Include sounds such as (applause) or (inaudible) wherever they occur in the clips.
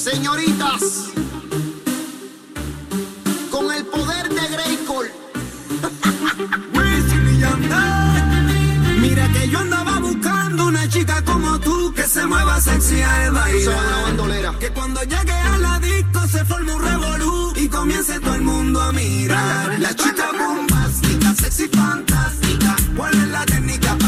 Señoritas, con el poder de Grayskull. Wisin y Yandel. Mira que yo andaba buscando una chica como tú que se mueva sexy al bailar. Que cuando llegue a la disco se forme un revolú y comience todo el mundo a mirar. La chica bombástica, sexy fantástica. ¿Cuál es la técnica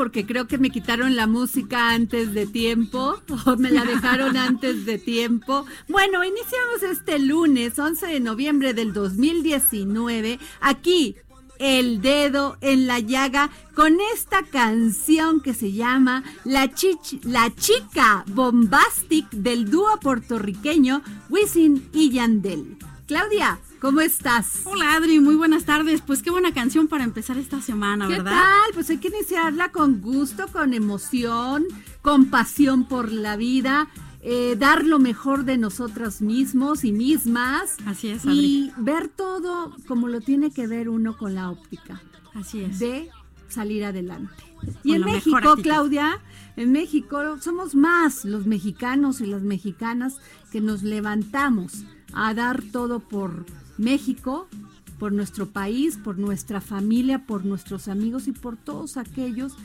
Porque creo que me quitaron la música antes de tiempo (laughs) o me la dejaron antes de tiempo. Bueno, iniciamos este lunes 11 de noviembre del 2019 aquí. El dedo en la llaga con esta canción que se llama La, Chich- la chica bombastic del dúo puertorriqueño Wisin y Yandel. Claudia, ¿cómo estás? Hola Adri, muy buenas tardes. Pues qué buena canción para empezar esta semana, ¿Qué ¿verdad? tal? Pues hay que iniciarla con gusto, con emoción, con pasión por la vida, eh, dar lo mejor de nosotros mismos y mismas. Así es, Adri. Y ver todo como lo tiene que ver uno con la óptica, Así es. de salir adelante. Y en México. Claudia, en México somos más los mexicanos y las mexicanas que nos levantamos a dar todo por México, por nuestro país, por nuestra familia, por nuestros amigos y por todos aquellos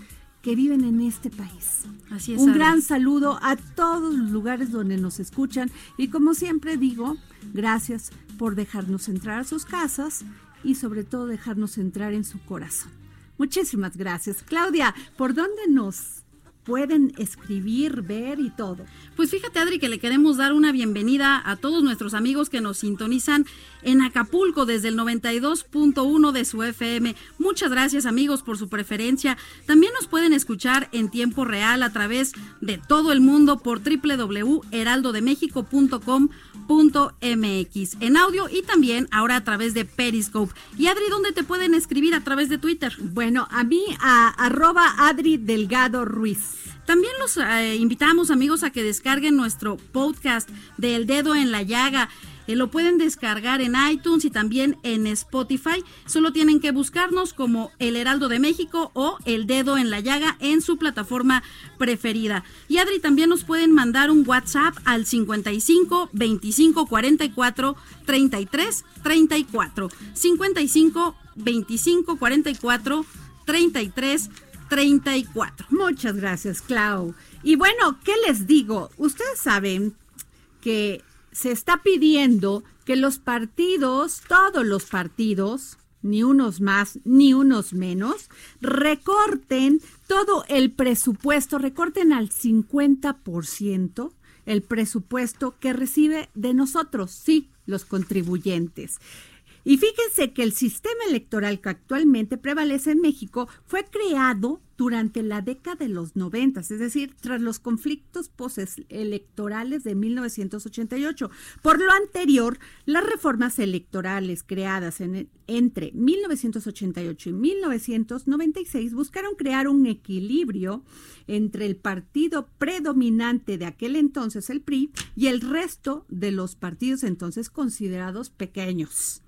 que viven en este país. Así es. Un gran saludo a todos los lugares donde nos escuchan y como siempre digo, gracias por dejarnos entrar a sus casas y sobre todo dejarnos entrar en su corazón. Muchísimas gracias. Claudia, ¿por dónde nos pueden escribir, ver y todo? Pues fíjate, Adri, que le queremos dar una bienvenida a todos nuestros amigos que nos sintonizan en Acapulco desde el 92.1 de su FM. Muchas gracias, amigos, por su preferencia. También nos pueden escuchar en tiempo real a través de todo el mundo por www.heraldodemexico.com.mx en audio y también ahora a través de Periscope. Y Adri, ¿dónde te pueden escribir? A través de Twitter. Bueno, a mí a arroba Adri Delgado Ruiz. También los eh, invitamos, amigos, a que descarguen nuestro podcast de El Dedo en la Llaga. Eh, lo pueden descargar en iTunes y también en Spotify. Solo tienen que buscarnos como El Heraldo de México o El Dedo en la Llaga en su plataforma preferida. Y Adri, también nos pueden mandar un WhatsApp al 55 25 44 33 34. 55 25 44 33 34. Muchas gracias, Clau. Y bueno, ¿qué les digo? Ustedes saben que se está pidiendo que los partidos, todos los partidos, ni unos más ni unos menos, recorten todo el presupuesto, recorten al 50% el presupuesto que recibe de nosotros, sí, los contribuyentes. Y fíjense que el sistema electoral que actualmente prevalece en México fue creado durante la década de los 90, es decir, tras los conflictos postelectorales de 1988. Por lo anterior, las reformas electorales creadas en, entre 1988 y 1996 buscaron crear un equilibrio entre el partido predominante de aquel entonces, el PRI, y el resto de los partidos entonces considerados pequeños.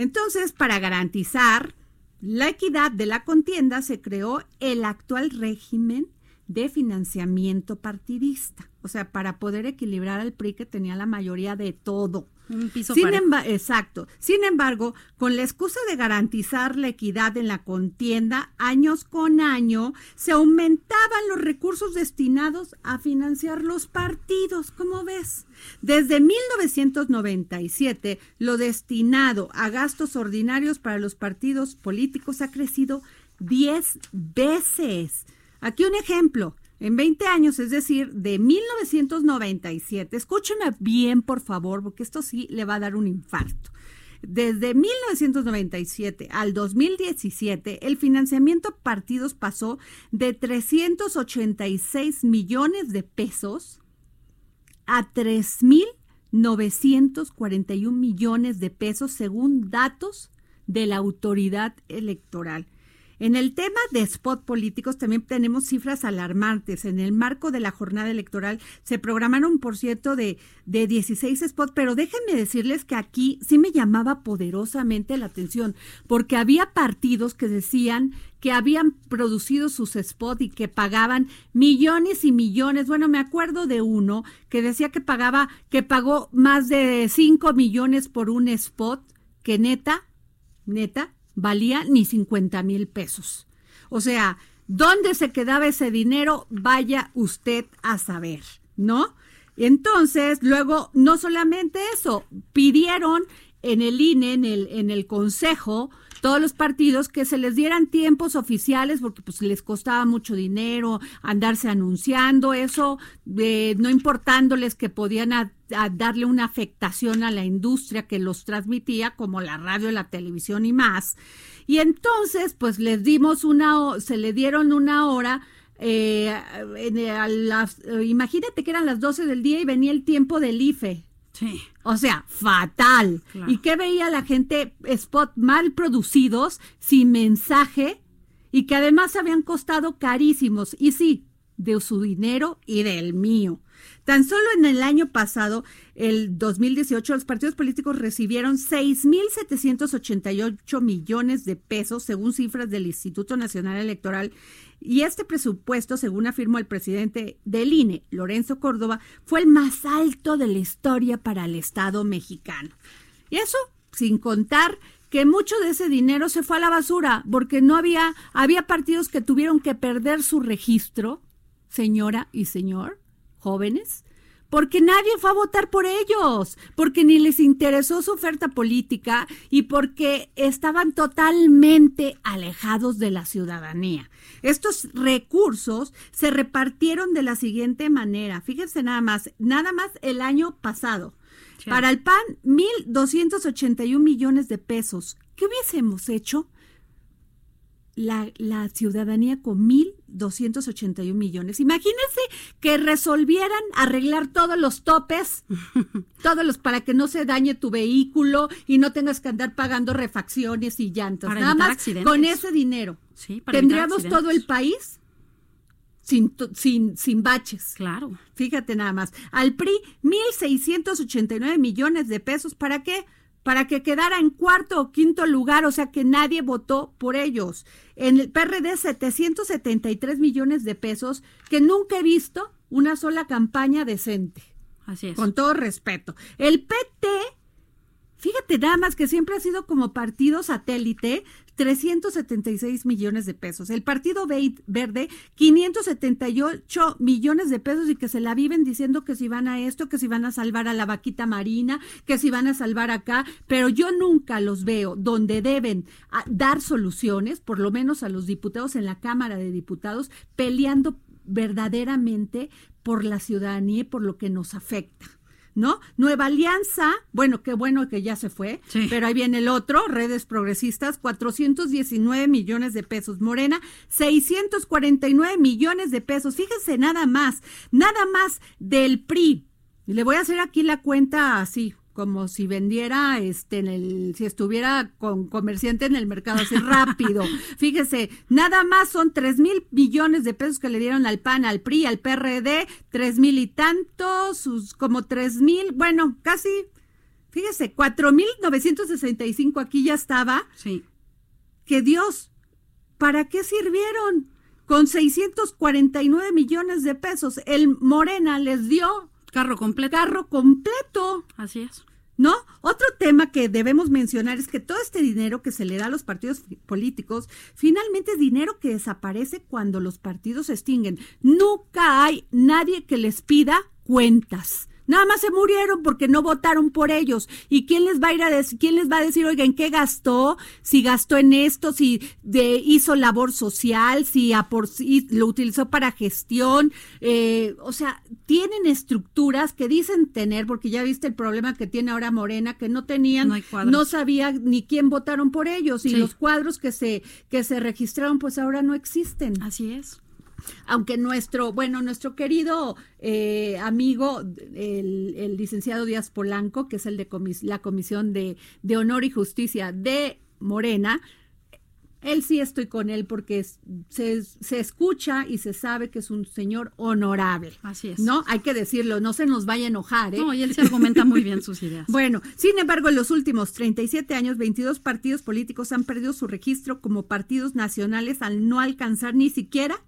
Entonces, para garantizar la equidad de la contienda, se creó el actual régimen de financiamiento partidista, o sea, para poder equilibrar al PRI que tenía la mayoría de todo. Un piso Sin parejo. emba- exacto. Sin embargo, con la excusa de garantizar la equidad en la contienda, años con año se aumentaban los recursos destinados a financiar los partidos, ¿cómo ves? Desde 1997, lo destinado a gastos ordinarios para los partidos políticos ha crecido 10 veces. Aquí un ejemplo. En 20 años, es decir, de 1997, escúcheme bien, por favor, porque esto sí le va a dar un infarto. Desde 1997 al 2017, el financiamiento a partidos pasó de 386 millones de pesos a 3.941 millones de pesos según datos de la autoridad electoral. En el tema de spot políticos también tenemos cifras alarmantes. En el marco de la jornada electoral se programaron, por cierto, de, de 16 spots, pero déjenme decirles que aquí sí me llamaba poderosamente la atención, porque había partidos que decían que habían producido sus spots y que pagaban millones y millones. Bueno, me acuerdo de uno que decía que pagaba, que pagó más de 5 millones por un spot, que neta, neta, valía ni 50 mil pesos. O sea, ¿dónde se quedaba ese dinero? Vaya usted a saber, ¿no? Entonces, luego, no solamente eso, pidieron en el INE, en el, en el Consejo, todos los partidos que se les dieran tiempos oficiales porque pues les costaba mucho dinero andarse anunciando eso, eh, no importándoles que podían a- a darle una afectación a la industria que los transmitía, como la radio, la televisión y más. Y entonces, pues les dimos una, se le dieron una hora. eh, en- a las, imagínate que eran las 12 del día y venía el tiempo del IFE. Sí. O sea, fatal. Claro. ¿Y qué veía la gente? Spot mal producidos, sin mensaje y que además habían costado carísimos. Y sí, de su dinero y del mío. Tan solo en el año pasado, el 2018, los partidos políticos recibieron 6.788 millones de pesos, según cifras del Instituto Nacional Electoral. Y este presupuesto, según afirmó el presidente del INE, Lorenzo Córdoba, fue el más alto de la historia para el Estado mexicano. Y eso sin contar que mucho de ese dinero se fue a la basura, porque no había, había partidos que tuvieron que perder su registro, señora y señor, jóvenes, porque nadie fue a votar por ellos, porque ni les interesó su oferta política y porque estaban totalmente alejados de la ciudadanía. Estos recursos se repartieron de la siguiente manera. Fíjense nada más, nada más el año pasado. Sí. Para el PAN, 1.281 millones de pesos. ¿Qué hubiésemos hecho? La, la ciudadanía con 1.281 millones. Imagínense que resolvieran arreglar todos los topes, (laughs) todos los para que no se dañe tu vehículo y no tengas que andar pagando refacciones y llantas. Para Nada más accidentes. con ese dinero. Sí, para ¿Tendríamos todo el país? sin, sin, sin baches. Claro. Fíjate nada más. Al PRI, 1.689 millones de pesos. ¿Para qué? Para que quedara en cuarto o quinto lugar, o sea que nadie votó por ellos. En el PRD, 773 millones de pesos, que nunca he visto una sola campaña decente. Así es. Con todo respeto. El PT, fíjate nada más que siempre ha sido como partido satélite, 376 millones de pesos. El Partido Ve- Verde, 578 millones de pesos y que se la viven diciendo que si van a esto, que si van a salvar a la vaquita marina, que si van a salvar acá, pero yo nunca los veo donde deben ah, dar soluciones, por lo menos a los diputados en la Cámara de Diputados, peleando verdaderamente por la ciudadanía y por lo que nos afecta. ¿No? Nueva Alianza, bueno, qué bueno que ya se fue, Sí. pero ahí viene el otro, redes progresistas, 419 millones de pesos. Morena, 649 millones de pesos. Fíjense nada más, nada más del PRI. Y le voy a hacer aquí la cuenta así, como si vendiera, este, en el, si estuviera con comerciante en el mercado, así rápido. (laughs) Fíjese, nada más son tres mil millones de pesos que le dieron al PAN, al PRI, al PRD, tres mil y tantos, sus como tres mil, bueno, casi, fíjese, cuatro mil novecientos sesenta y cinco aquí ya estaba, Sí. que Dios, ¿para qué sirvieron? Con 649 millones de pesos, el Morena les dio Carro completo. carro completo. Así es. ¿No? Otro tema que debemos mencionar es que todo este dinero que se le da a los partidos políticos, finalmente es dinero que desaparece cuando los partidos se extinguen. Nunca hay nadie que les pida cuentas. Nada más se murieron porque no votaron por ellos. ¿Y quién les va a ir a decir, quién les va a decir, oiga, en qué gastó? Si gastó en esto, si de, hizo labor social, si apor- lo utilizó para gestión. eh, o sea, tienen estructuras que dicen tener, porque ya viste el problema que tiene ahora Morena, que no tenían, No hay cuadros. no sabía ni quién votaron por ellos. Y Sí. los cuadros que se, que se registraron, pues ahora no existen Así es. Aunque nuestro, bueno, nuestro querido eh, amigo, el, el licenciado Díaz Polanco, que es el de comis- la Comisión de, de Honor y Justicia de Morena, él sí estoy con él porque se, se escucha y se sabe que es un señor honorable. Así es. ¿No? Hay que decirlo, no se nos vaya a enojar. ¿eh? No, y él se argumenta muy bien sus ideas. (laughs) Bueno, sin embargo, en los últimos 37 años, 22 partidos políticos han perdido su registro como partidos nacionales al no alcanzar ni siquiera,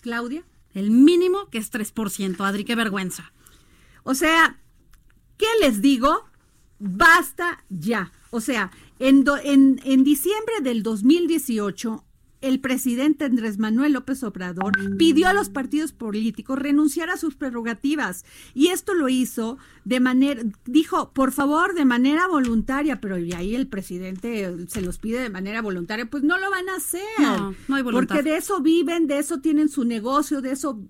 Claudia, El mínimo que es 3%, Adri, qué vergüenza. O sea, ¿qué les digo? Basta ya. O sea, en, do- en, en diciembre del 2018, el presidente Andrés Manuel López Obrador pidió a los partidos políticos renunciar a sus prerrogativas. Y esto lo hizo de manera, dijo, por favor, de manera voluntaria, pero y ahí el presidente se los pide de manera voluntaria, pues no lo van a hacer. No, no hay voluntad. Porque de eso viven, de eso tienen su negocio, de eso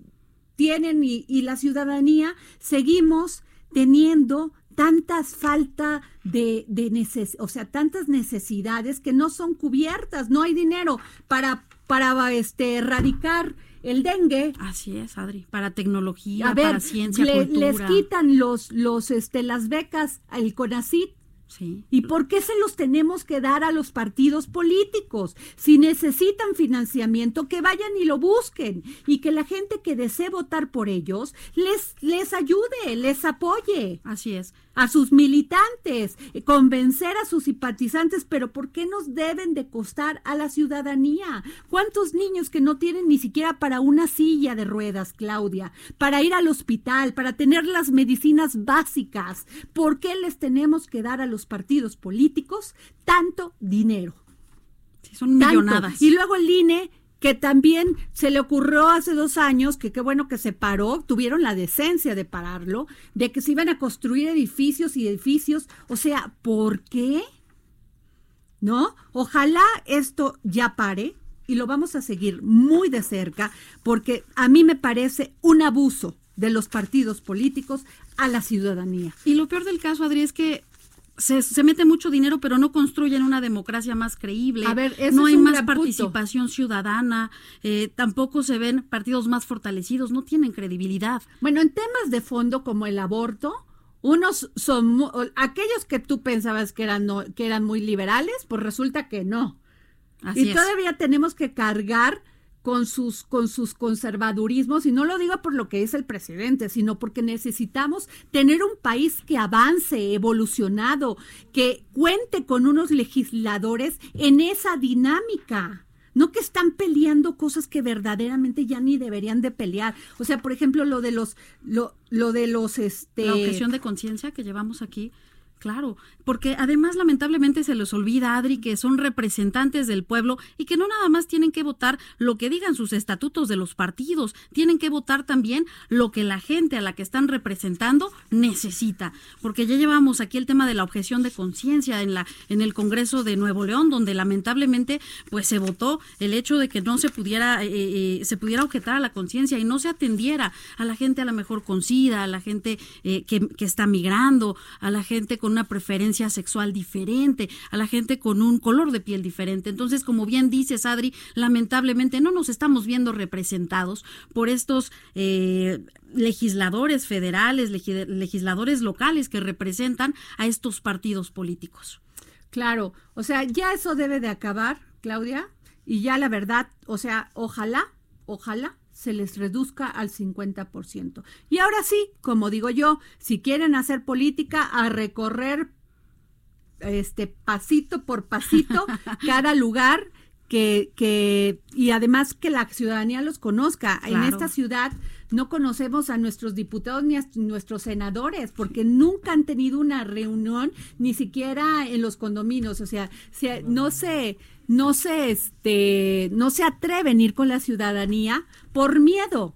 tienen y, y la ciudadanía seguimos teniendo tantas falta de, de neces o sea, tantas necesidades que no son cubiertas, no hay dinero para, para este erradicar el dengue. Así es, Adri. Para tecnología, A ver, para ciencia, le- cultura. les quitan los, los, este, las becas al CONACIT Sí. ¿Y por qué se los tenemos que dar a los partidos políticos? Si necesitan financiamiento, que vayan y lo busquen y que la gente que desee votar por ellos les, les ayude, les apoye Así es. A sus militantes, eh, convencer a sus simpatizantes, pero ¿por qué nos deben de costar a la ciudadanía? ¿Cuántos niños que no tienen ni siquiera para una silla de ruedas, Claudia, para ir al hospital, para tener las medicinas básicas? ¿Por qué les tenemos que dar a los partidos políticos tanto dinero? Sí, son Tanto. millonadas. Y luego el INE, que también se le ocurrió hace dos años, que qué bueno que se paró, tuvieron la decencia de pararlo, de que se iban a construir edificios y edificios. O sea, ¿por qué? ¿No? Ojalá esto ya pare y lo vamos a seguir muy de cerca, porque a mí me parece un abuso de los partidos políticos a la ciudadanía. Y lo peor del caso, Adri, es que se, se mete mucho dinero, pero no construyen una democracia más creíble. A ver, no hay más punto. participación ciudadana. eh, tampoco se ven partidos más fortalecidos. No tienen credibilidad. Bueno, en temas de fondo como el aborto, unos son aquellos que tú pensabas que eran no- que eran muy liberales, pues resulta que no. Así y es. todavía tenemos que cargar con sus, con sus conservadurismos, y no lo digo por lo que es el presidente, sino porque necesitamos tener un país que avance, evolucionado, que cuente con unos legisladores en esa dinámica. No que están peleando cosas que verdaderamente ya ni deberían de pelear. O sea, por ejemplo, lo de los, lo, lo de los, este... La objeción de conciencia que llevamos aquí. Claro, porque además lamentablemente se les olvida, Adri, que son representantes del pueblo y que no nada más tienen que votar lo que digan sus estatutos de los partidos, tienen que votar también lo que la gente a la que están representando necesita, porque ya llevamos aquí el tema de la objeción de conciencia en la en el Congreso de Nuevo León, donde lamentablemente pues se votó el hecho de que no se pudiera eh, eh, se pudiera objetar a la conciencia y no se atendiera a la gente a la mejor con SIDA, a la gente eh, que, que está migrando, a la gente con una preferencia sexual diferente, a la gente con un color de piel diferente. Entonces, como bien dices, Adri, lamentablemente no nos estamos viendo representados por estos eh, legisladores federales, legis- legisladores locales que representan a estos partidos políticos. Claro, o sea, ya eso debe de acabar, Claudia, y ya la verdad, o sea, ojalá, ojalá se les reduzca al 50%. Y ahora sí, como digo yo, si quieren hacer política, a recorrer este pasito por pasito (laughs) cada lugar que, que y además que la ciudadanía los conozca. En esta ciudad no conocemos a nuestros diputados ni a nuestros senadores porque nunca han tenido una reunión ni siquiera en los condominios, o sea, se- no se no se este no se atreven a ir con la ciudadanía por miedo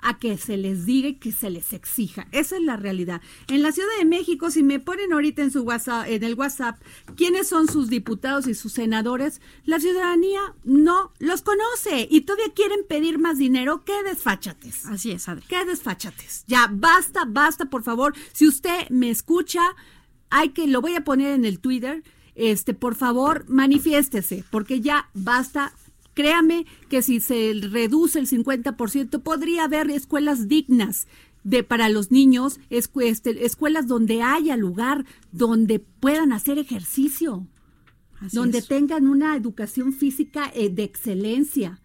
a que se les diga y que se les exija. Esa es la realidad. En la Ciudad de México, si me ponen ahorita en su WhatsApp, en el WhatsApp, quiénes son sus diputados y sus senadores, la ciudadanía no los conoce y todavía quieren pedir más dinero. ¡Qué desfachates! Así es, Adri. ¡Qué desfachates! Ya, basta, basta, por favor. Si usted me escucha, hay que, lo voy a poner en el Twitter, este, por favor, manifiéstese, porque ya basta. Créame que si se reduce el 50%, podría haber escuelas dignas de para los niños, escu- este, escuelas donde haya lugar, donde puedan hacer ejercicio, Así donde es. tengan una educación física eh, de excelencia.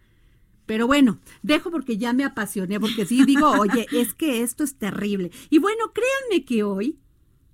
Pero bueno, dejo porque ya me apasioné, porque sí digo, oye, es que esto es terrible. Y bueno, créanme que hoy,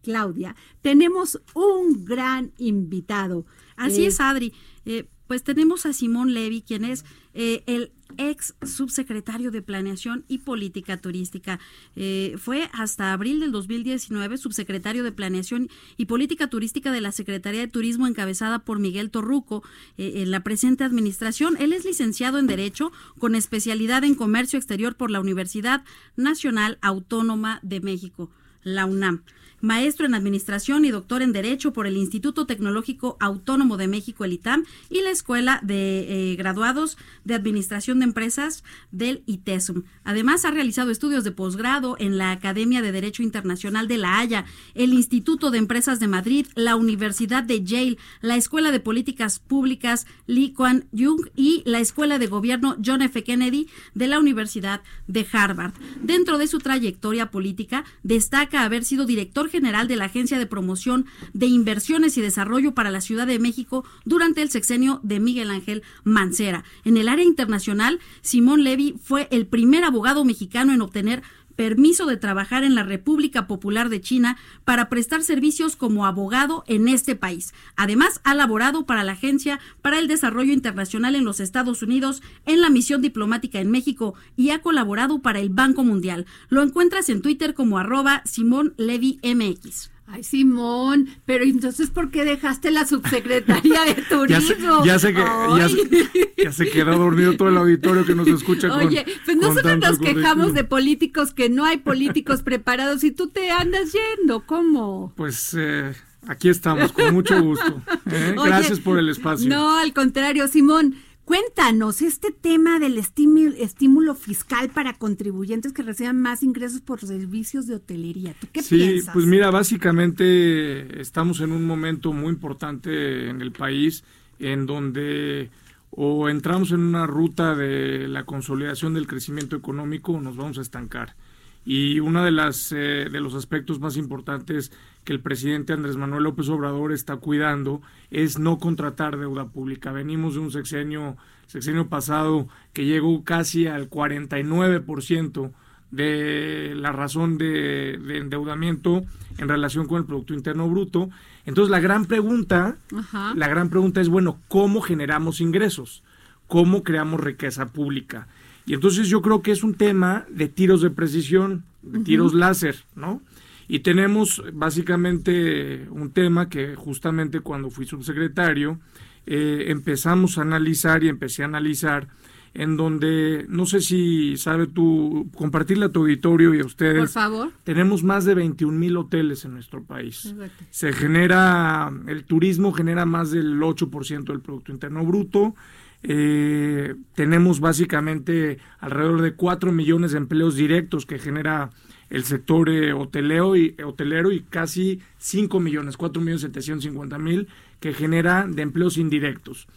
Claudia, tenemos un gran invitado. Así Eh, es, Adri. Eh, pues tenemos a Simón Levy, quien es eh, el ex subsecretario de Planeación y Política Turística. Eh, fue hasta abril del 2019 subsecretario de Planeación y Política Turística de la Secretaría de Turismo encabezada por Miguel Torruco eh, en la presente administración. Él es licenciado en Derecho con especialidad en Comercio Exterior por la Universidad Nacional Autónoma de México, la UNAM maestro en Administración y doctor en Derecho por el Instituto Tecnológico Autónomo de México, el ITAM, y la Escuela de eh, Graduados de Administración de Empresas del ITESUM. Además, ha realizado estudios de posgrado en la Academia de Derecho Internacional de La Haya, el Instituto de Empresas de Madrid, la Universidad de Yale, la Escuela de Políticas Públicas Lee Kuan Yew y la Escuela de Gobierno John F. Kennedy de la Universidad de Harvard. Dentro de su trayectoria política, destaca haber sido director general de la Agencia de Promoción de Inversiones y Desarrollo para la Ciudad de México durante el sexenio de Miguel Ángel Mancera. En el área internacional, Simón Levy fue el primer abogado mexicano en obtener permiso de trabajar en la República Popular de China para prestar servicios como abogado en este país. Además, ha laborado para la Agencia para el Desarrollo Internacional en los Estados Unidos en la misión diplomática en México y ha colaborado para el Banco Mundial. Lo encuentras en Twitter como arroba Simón Levy MX. Ay, Simón, pero entonces, ¿por qué dejaste la subsecretaría de (laughs) Ya se, turismo? ya se que- ya se- ya se quedó dormido todo el auditorio que nos escucha con Oye, pues nosotros nos quejamos de políticos que no hay políticos preparados y tú te andas yendo, ¿cómo? Pues eh, aquí estamos, con mucho gusto. ¿eh? Oye, Gracias por el espacio. No, al contrario, Simón. Cuéntanos este tema del estímulo, estímulo fiscal para contribuyentes que reciban más ingresos por servicios de hotelería. ¿Tú qué sí, piensas? pues mira, básicamente estamos en un momento muy importante en el país en donde o entramos en una ruta de la consolidación del crecimiento económico o nos vamos a estancar. Y uno de, las, eh, de los aspectos más importantes que el presidente Andrés Manuel López Obrador está cuidando es no contratar deuda pública. Venimos de un sexenio, sexenio pasado que llegó casi al 49% de la razón de, de, endeudamiento en relación con el Producto Interno Bruto. Entonces la gran pregunta, Ajá. la gran pregunta es, bueno, ¿cómo generamos ingresos? ¿Cómo creamos riqueza pública? Y entonces yo creo que es un tema de tiros de precisión, de tiros láser, ¿no? Y tenemos básicamente un tema que justamente cuando fui subsecretario eh, empezamos a analizar y empecé a analizar en donde, no sé si sabe tú, compartirle a tu auditorio y a ustedes. Por favor. Tenemos más de 21 mil hoteles en nuestro país. Exacto. Se genera, el turismo genera más del 8% del Producto Interno Bruto. Eh, tenemos básicamente alrededor de 4 millones de empleos directos que genera el sector eh, hotelero, y, hotelero y casi 5 millones, 4 millones 750 mil que genera de empleos indirectos.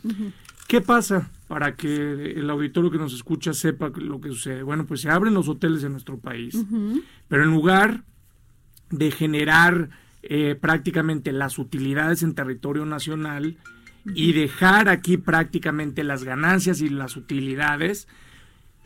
¿Qué pasa para que el auditorio que nos escucha sepa lo que sucede? Bueno, pues se abren los hoteles en nuestro país, pero en lugar de generar eh, prácticamente las utilidades en territorio nacional y dejar aquí prácticamente las ganancias y las utilidades,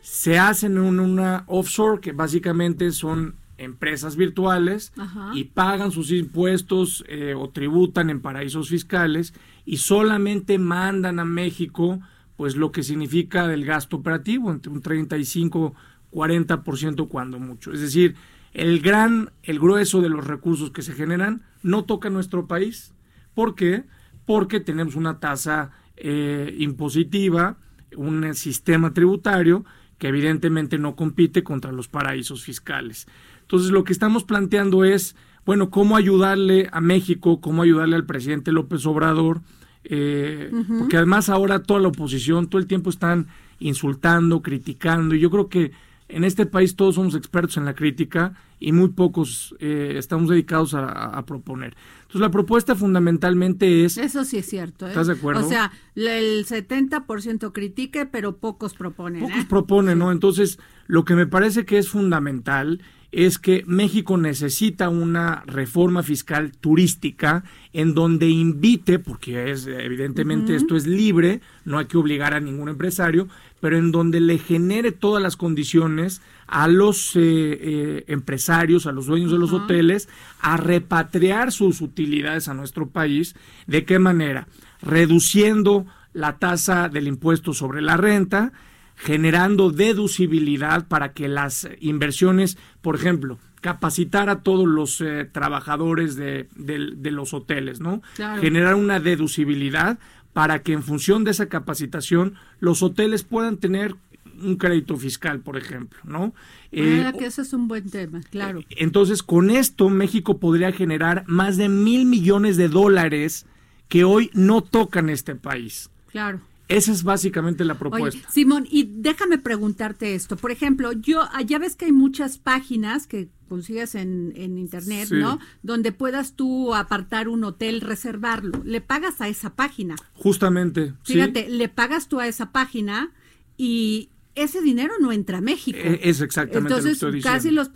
se hacen en una offshore que básicamente son empresas virtuales Ajá. y pagan sus impuestos eh, o tributan en paraísos fiscales y solamente mandan a México pues lo que significa del gasto operativo entre un 35 40% cuando mucho es decir el gran el grueso de los recursos que se generan no toca nuestro país ¿por qué? porque tenemos una tasa eh, impositiva un sistema tributario que evidentemente no compite contra los paraísos fiscales. Entonces lo que estamos planteando es, bueno, cómo ayudarle a México, cómo ayudarle al presidente López Obrador, eh, porque además ahora toda la oposición todo el tiempo están insultando, criticando, y yo creo que en este país todos somos expertos en la crítica y muy pocos eh, estamos dedicados a, a proponer. Entonces la propuesta fundamentalmente es Eso sí es cierto. ¿eh? ¿Estás de acuerdo? O sea, el 70% critique, pero pocos proponen. Pocos ¿eh? proponen, ¿no? Entonces, lo que me parece que es fundamental es que México necesita una reforma fiscal turística en donde invite, porque es evidentemente esto es libre, no hay que obligar a ningún empresario, pero en donde le genere todas las condiciones a los eh, eh, empresarios, a los dueños de los hoteles, a repatriar sus utilidades a nuestro país. ¿De qué manera? Reduciendo la tasa del impuesto sobre la renta, generando deducibilidad para que las inversiones, por ejemplo, capacitar a todos los eh, trabajadores de, de- de los hoteles, ¿no? Claro. Generar una deducibilidad para que en función de esa capacitación los hoteles puedan tener un crédito fiscal, por ejemplo, ¿no? Eh, Ah, que ese es un buen tema, claro. entonces, con esto, México podría generar más de mil millones de dólares que hoy no tocan este país. Claro. Esa es básicamente la Oye, propuesta. Simón, y déjame preguntarte esto. Por ejemplo, yo ah, ya ves que hay muchas páginas que consigues en, en internet, Sí. ¿no? Donde puedas tú apartar un hotel, reservarlo. Le pagas a esa página. Justamente. sí. Fíjate, le pagas tú a esa página y ese dinero no entra a México. Eh, es exactamente lo que Entonces, estoy casi los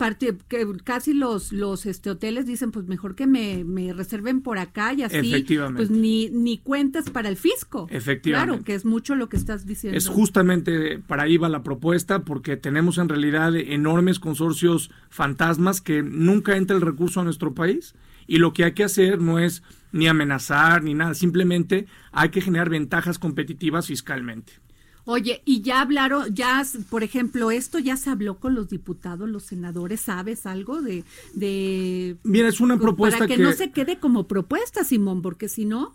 casi los los este hoteles dicen, pues mejor que me, me reserven por acá y así Efectivamente. pues ni ni cuentas para el fisco. Efectivamente. Claro, que es mucho lo que estás diciendo. Es justamente para ahí va la propuesta, porque tenemos en realidad enormes consorcios fantasmas que nunca entra el recurso a nuestro país. Y lo que hay que hacer no es ni amenazar ni nada, simplemente hay que generar ventajas competitivas fiscalmente. Oye, y ya hablaron, ya, por ejemplo, esto ya se habló con los diputados, los senadores, ¿sabes algo de, de Mira, es una propuesta para que, que no se quede como propuesta, Simón, porque si no,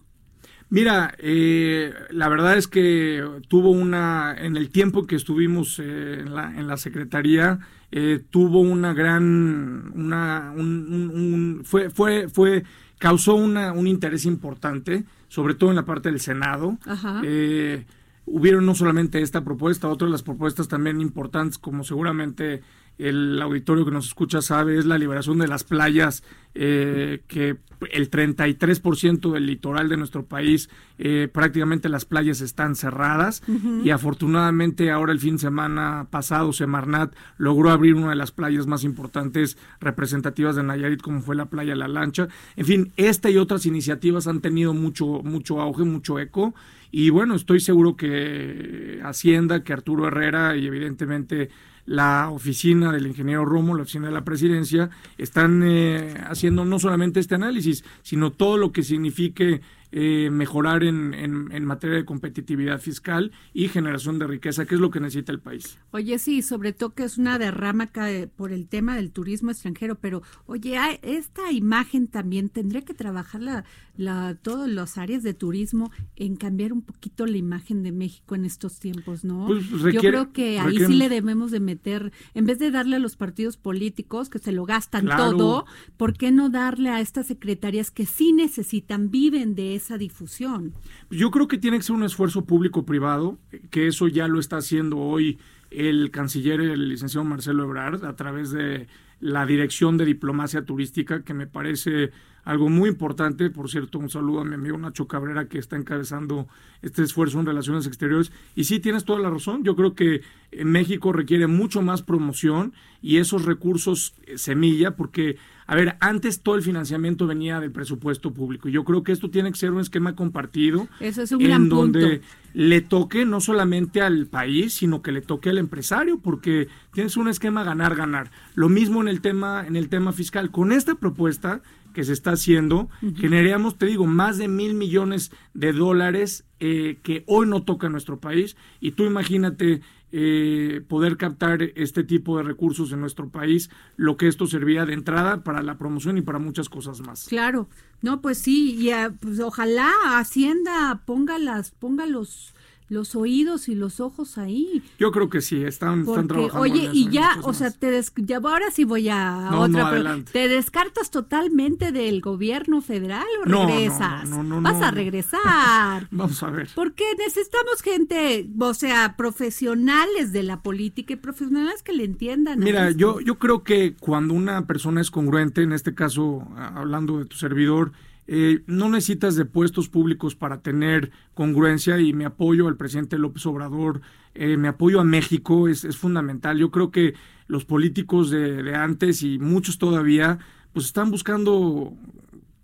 Mira, eh, la verdad es que tuvo una, en el tiempo que estuvimos eh, en, la, en la secretaría, eh, tuvo una gran, una, un, un- un- fue, fue, fue, causó una, un interés importante, sobre todo en la parte del Senado. Ajá. Eh, hubieron no solamente esta propuesta, otras las propuestas también importantes, como seguramente el auditorio que nos escucha sabe, es la liberación de las playas, eh, que el 33% del litoral de nuestro país, eh, prácticamente las playas están cerradas. Y afortunadamente ahora el fin de semana pasado Semarnat logró abrir una de las playas más importantes representativas de Nayarit como fue la playa La Lancha. En fin, esta y otras iniciativas han tenido mucho, mucho auge, mucho eco. Y bueno, estoy seguro que Hacienda, que Arturo Herrera y evidentemente la oficina del ingeniero Romo, la oficina de la presidencia, están eh, haciendo no solamente este análisis, sino todo lo que signifique eh, mejorar en, en, materia de competitividad fiscal y generación de riqueza, que es lo que necesita el país. Oye, sí, sobre todo que es una derrama por el tema del turismo extranjero, pero oye, esta imagen también tendría que trabajar la, todas las áreas de turismo en cambiar un poquito la imagen de México en estos tiempos, ¿no? Pues Yo creo que ahí sí le debemos de meter, en vez de darle a los partidos políticos que se lo gastan todo, ¿por qué no darle a estas secretarías que sí necesitan, viven de esa difusión? Yo creo que tiene que ser un esfuerzo público-privado, que eso ya lo está haciendo hoy el canciller, el licenciado Marcelo Ebrard, a través de la Dirección de Diplomacia Turística, que me parece algo muy importante. Por cierto, un saludo a mi amigo Nacho Cabrera, que está encabezando este esfuerzo en relaciones exteriores. Y sí, tienes toda la razón. Yo creo que México requiere mucho más promoción y esos recursos eh, semilla, porque a ver, antes todo el financiamiento venía del presupuesto público. Yo creo que esto tiene que ser un esquema compartido. Eso es un en gran donde punto. le toque no solamente al país, sino que le toque al empresario, porque tienes un esquema ganar-ganar. Lo mismo en el tema, en el tema fiscal. Con esta propuesta que se está haciendo, generamos, te digo, más de mil millones de dólares eh, que hoy no toca nuestro país. Y tú imagínate eh, poder captar este tipo de recursos en nuestro país, lo que esto servía de entrada para la promoción y para muchas cosas más. Claro, no, pues sí, y pues ojalá Hacienda ponga las, ponga los los oídos y los ojos ahí. Yo creo que sí, están, trabajando. oye, y ya, o sea, te des- ya, ahora sí voy a No, otra. no, adelante. ¿Te descartas totalmente del gobierno federal o No, regresas? no, no, no, Vas a regresar. (laughs) Vamos a ver. Porque necesitamos gente, o sea, profesionales de la política y profesionales que le entiendan. Mira, yo, yo creo que cuando una persona es congruente, en este caso, hablando de tu servidor, eh, no necesitas de puestos públicos para tener congruencia y mi apoyo al presidente López Obrador, eh, mi apoyo a México es, es fundamental. Yo creo que los políticos de, de antes y muchos todavía, pues están buscando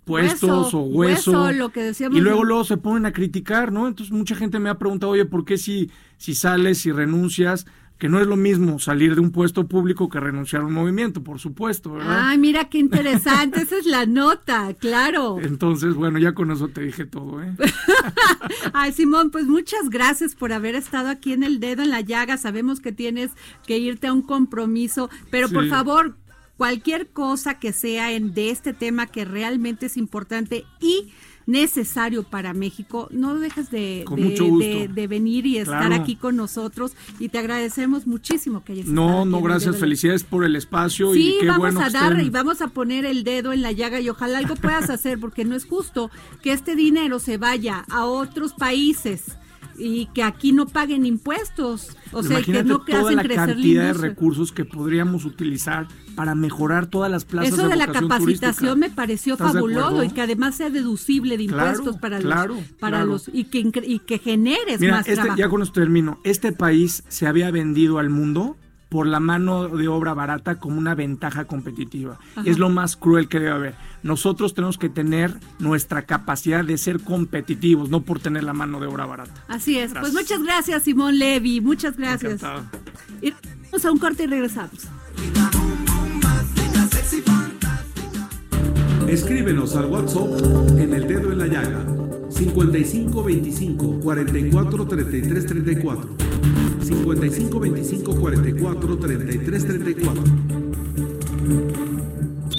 puestos Hueso, o hueso, hueso, lo que decíamos y luego luego se ponen a criticar, ¿no? Entonces mucha gente me ha preguntado, oye, ¿por qué si, si sales, si renuncias? Que no es lo mismo salir de un puesto público que renunciar a un movimiento, por supuesto, ¿verdad? Ay, mira qué interesante, esa es la nota, claro. Entonces, bueno, ya con eso te dije todo, ¿eh? (laughs) Ay, Simón, pues muchas gracias por haber estado aquí en el dedo en la llaga. Sabemos que tienes que irte a un compromiso, pero por favor, cualquier cosa que sea en, de este tema que realmente es importante y necesario para México, no dejes de, de- venir y estar Claro. aquí con nosotros y te agradecemos muchísimo que hayas estado No, aquí no, el gracias, felicidades por el espacio Sí, y qué vamos bueno a dar estén- y vamos a poner el dedo en la llaga y ojalá algo puedas (laughs) hacer porque no es justo que este dinero se vaya a otros países y que aquí no paguen impuestos, o sea, que no que toda hacen la crecer la cantidad de recursos que podríamos utilizar para mejorar todas las plazas Eso de la capacitación turística. me pareció ¿Estás de fabuloso y que además sea deducible de Claro, impuestos para claro, los para claro. los y que y que generes Mira, más este, trabajo. ya con esto termino. Este país se había vendido al mundo por la mano de obra barata como una ventaja competitiva. Ajá. Es lo más cruel que debe haber. Nosotros tenemos que tener nuestra capacidad de ser competitivos, no por tener la mano de obra barata. Así es. Pues muchas gracias, Simón Levy. Muchas gracias. Encantado. Y vamos a un corte y regresamos. Escríbenos al WhatsApp en el dedo en la llaga 55 25 44 33 34 55 25 44 33 34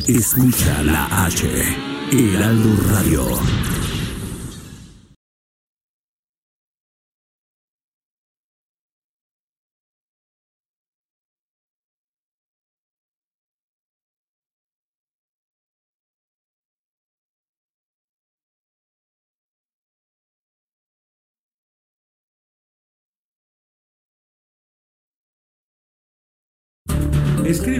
Escucha la H, Heraldo Radio.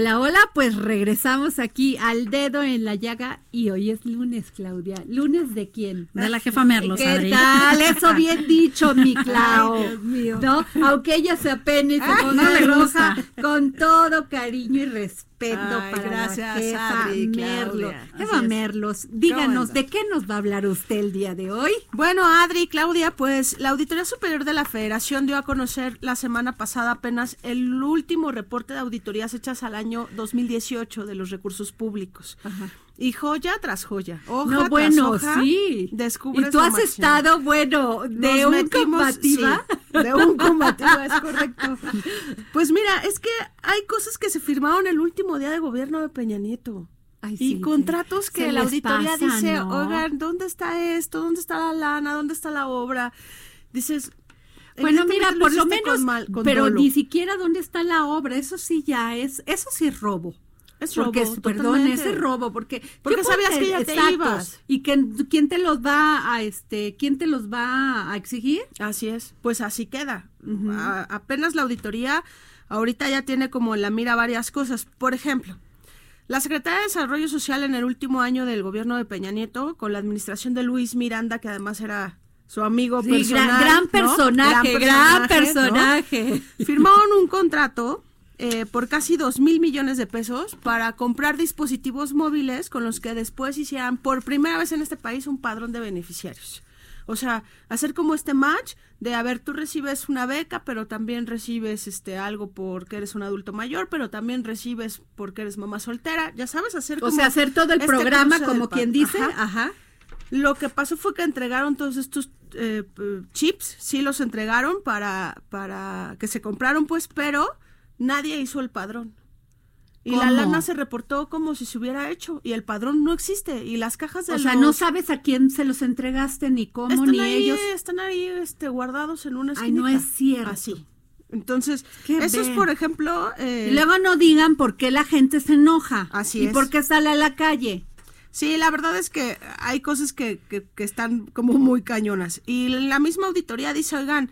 hola, hola, pues regresamos aquí al dedo en la llaga y hoy es lunes, Claudia. ¿Lunes de quién? De la jefa Merlos, ¿Qué Adri. tal? Eso bien dicho, mi (laughs) Clau. Ay, Dios mío. ¿No? Aunque ella se apene y se Ay, ponga no roja, con todo cariño y respeto Ay, para gracias, la jefa Adri. Jefa es. Merlos, díganos? ¿de qué nos va a hablar usted el día de hoy? Bueno, Adri, Claudia, pues la Auditoría Superior de la Federación dio a conocer la semana pasada apenas el último reporte de auditorías hechas al año 2018 de los recursos públicos. Y joya tras joya, hoja no, tras bueno, hoja, sí. descubres y tú has estado, bueno, de Nos un metimos- combativa. sí, de un combativa, es correcto. Pues mira, es que hay cosas que se firmaron el último día de gobierno de Peña Nieto. Ay, y sí, contratos que se la auditoría pasa, dice, ¿no? oigan, ¿dónde está esto? ¿Dónde está la lana? ¿Dónde está la obra? Dices... Bueno, mira, por lo menos, con mal- con pero dolo. ni siquiera dónde está la obra, eso sí ya es, eso sí es robo. Es porque robo, perdón, ese es robo, porque Porque ¿qué sabías que ya te ibas. y que quién te los va a este, quién te los va a exigir? Así es, pues así queda. A- apenas la auditoría ahorita ya tiene como en la mira varias cosas. Por ejemplo, la Secretaría de Desarrollo Social en el último año del gobierno de Peña Nieto, con la administración de Luis Miranda, que además era su amigo Sí, personal. gran, gran ¿no? personaje, gran ¿no? personaje. Firmaron un contrato eh, por casi dos mil millones de pesos para comprar dispositivos móviles con los que después hicieran por primera vez en este país un padrón de beneficiarios. O sea, hacer como este match de, a ver, tú recibes una beca, pero también recibes este algo porque eres un adulto mayor, pero también recibes porque eres mamá soltera. Ya sabes, hacer O como sea, hacer todo el este programa como quien dice, Ajá. ajá. Lo que pasó fue que entregaron todos estos eh, chips, sí los entregaron para, para que se compraron, pues, pero nadie hizo el padrón. Y la lana se reportó como si se hubiera hecho y el padrón no existe y las cajas de O sea, no sabes a quién se los entregaste ni cómo están ni ahí, ellos. están ahí este, guardados en una Ay, no esquinita. es cierto. Así. Entonces, Qué eso es por ejemplo... eh, Y luego no digan por qué la gente se enoja. Así y es. por qué sale a la calle. Sí, la verdad es que hay cosas que, que, que están como muy cañonas. Y la misma auditoría dice, oigan,